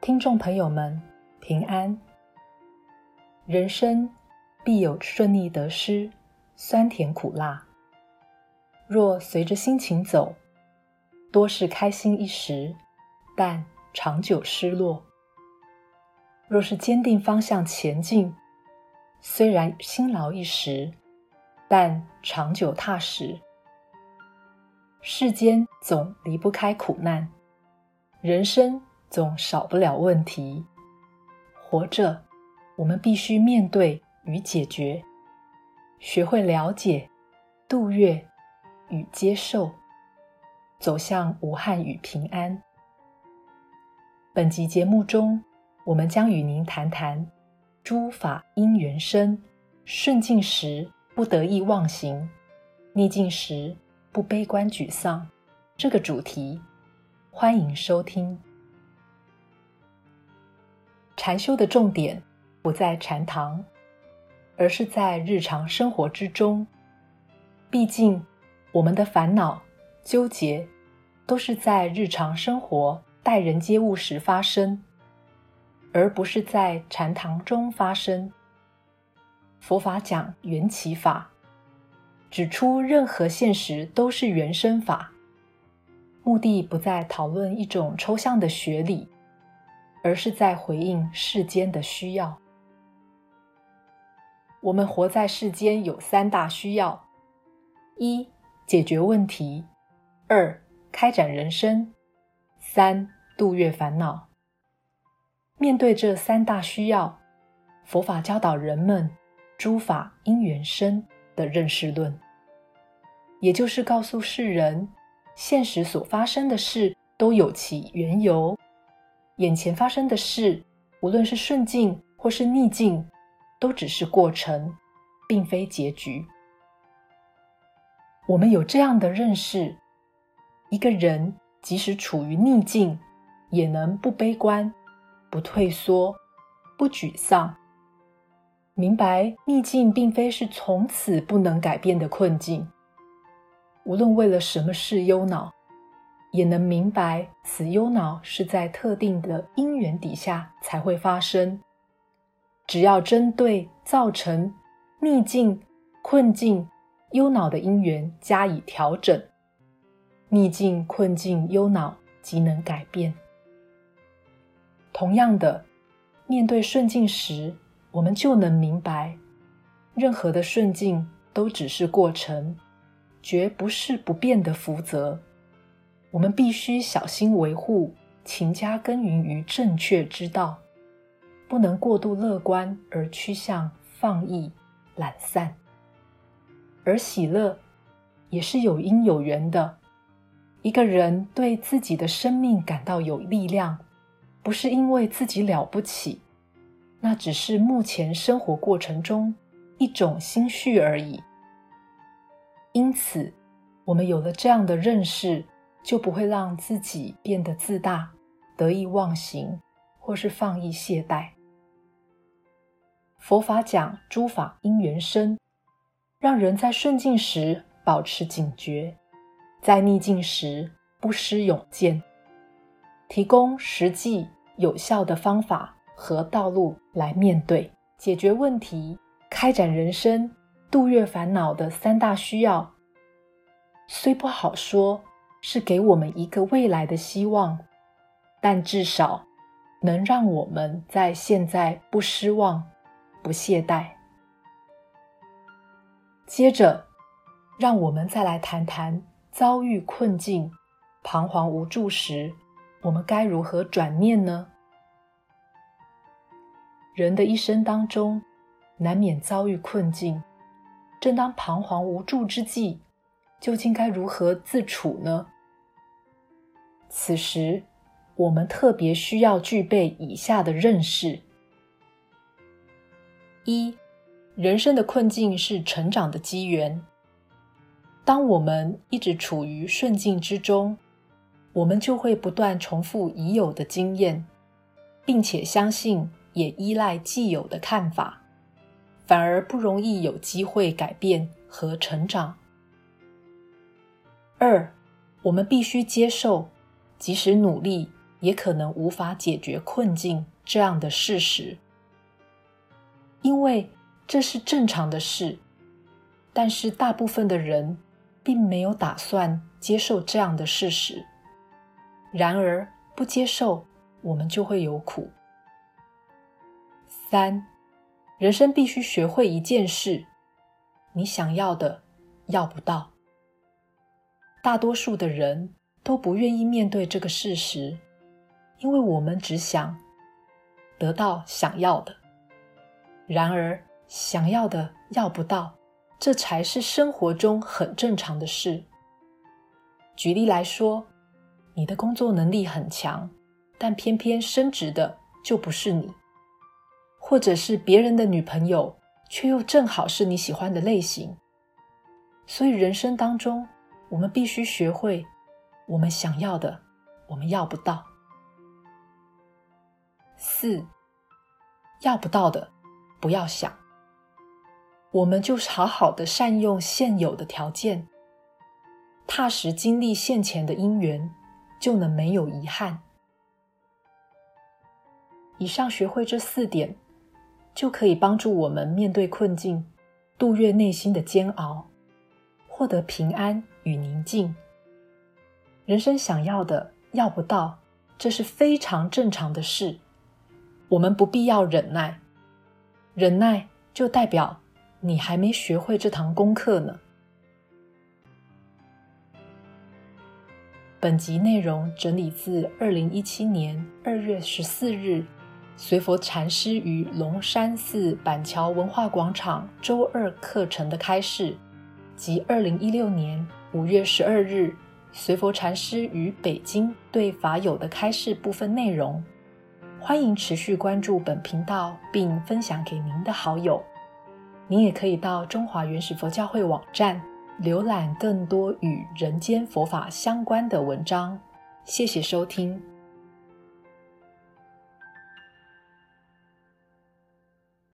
听众朋友们，平安。人生必有顺利得失，酸甜苦辣。若随着心情走，多是开心一时，但长久失落。若是坚定方向前进，虽然辛劳一时，但长久踏实。世间总离不开苦难，人生总少不了问题。活着，我们必须面对与解决，学会了解、度越与接受，走向无憾与平安。本集节目中，我们将与您谈谈“诸法因缘生，顺境时不得意忘形，逆境时”不悲观沮丧，这个主题，欢迎收听。禅修的重点不在禅堂，而是在日常生活之中。毕竟，我们的烦恼、纠结，都是在日常生活待人接物时发生，而不是在禅堂中发生。佛法讲缘起法。指出，任何现实都是缘生法，目的不在讨论一种抽象的学理，而是在回应世间的需要。我们活在世间有三大需要：一、解决问题；二、开展人生；三、度越烦恼。面对这三大需要，佛法教导人们“诸法因缘生”。的认识论，也就是告诉世人，现实所发生的事都有其缘由，眼前发生的事，无论是顺境或是逆境，都只是过程，并非结局。我们有这样的认识，一个人即使处于逆境，也能不悲观、不退缩、不沮丧。明白逆境并非是从此不能改变的困境，无论为了什么事忧恼，也能明白此忧恼是在特定的因缘底下才会发生。只要针对造成逆境、困境、忧恼的因缘加以调整，逆境、困境、忧恼即能改变。同样的，面对顺境时，我们就能明白，任何的顺境都只是过程，绝不是不变的福泽。我们必须小心维护，勤加耕耘于正确之道，不能过度乐观而趋向放逸懒散。而喜乐也是有因有缘的。一个人对自己的生命感到有力量，不是因为自己了不起。那只是目前生活过程中一种心绪而已。因此，我们有了这样的认识，就不会让自己变得自大、得意忘形，或是放逸懈怠。佛法讲诸法因缘生，让人在顺境时保持警觉，在逆境时不失勇健，提供实际有效的方法。和道路来面对、解决问题、开展人生、度越烦恼的三大需要，虽不好说是给我们一个未来的希望，但至少能让我们在现在不失望、不懈怠。接着，让我们再来谈谈遭遇困境、彷徨无助时，我们该如何转念呢？人的一生当中，难免遭遇困境。正当彷徨无助之际，究竟该如何自处呢？此时，我们特别需要具备以下的认识：一、人生的困境是成长的机缘。当我们一直处于顺境之中，我们就会不断重复已有的经验，并且相信。也依赖既有的看法，反而不容易有机会改变和成长。二，我们必须接受，即使努力也可能无法解决困境这样的事实，因为这是正常的事。但是大部分的人并没有打算接受这样的事实。然而不接受，我们就会有苦。三，人生必须学会一件事：你想要的要不到。大多数的人都不愿意面对这个事实，因为我们只想得到想要的。然而，想要的要不到。这才是生活中很正常的事。举例来说，你的工作能力很强，但偏偏升职的就不是你，或者是别人的女朋友，却又正好是你喜欢的类型。所以人生当中，我们必须学会，我们想要的，我们要不到。四，要不到的，不要想。我们就是好好的善用现有的条件，踏实经历现前的因缘，就能没有遗憾。以上学会这四点，就可以帮助我们面对困境，度越内心的煎熬，获得平安与宁静。人生想要的要不到，这是非常正常的事。我们不必要忍耐，忍耐就代表。你还没学会这堂功课呢。本集内容整理自二零一七年二月十四日随佛禅师于龙山寺板桥文化广场周二课程的开示，及二零一六年五月十二日随佛禅师与北京对法友的开示部分内容。欢迎持续关注本频道，并分享给您的好友。您也可以到中华原始佛教会网站浏览更多与人间佛法相关的文章。谢谢收听。